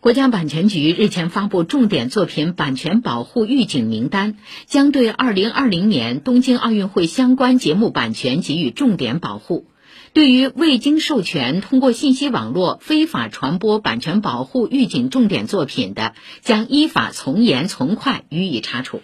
国家版权局日前发布重点作品版权保护预警名单，将对2020年东京奥运会相关节目版权给予重点保护。对于未经授权通过信息网络非法传播版权保护预警重点作品的，将依法从严从快予以查处。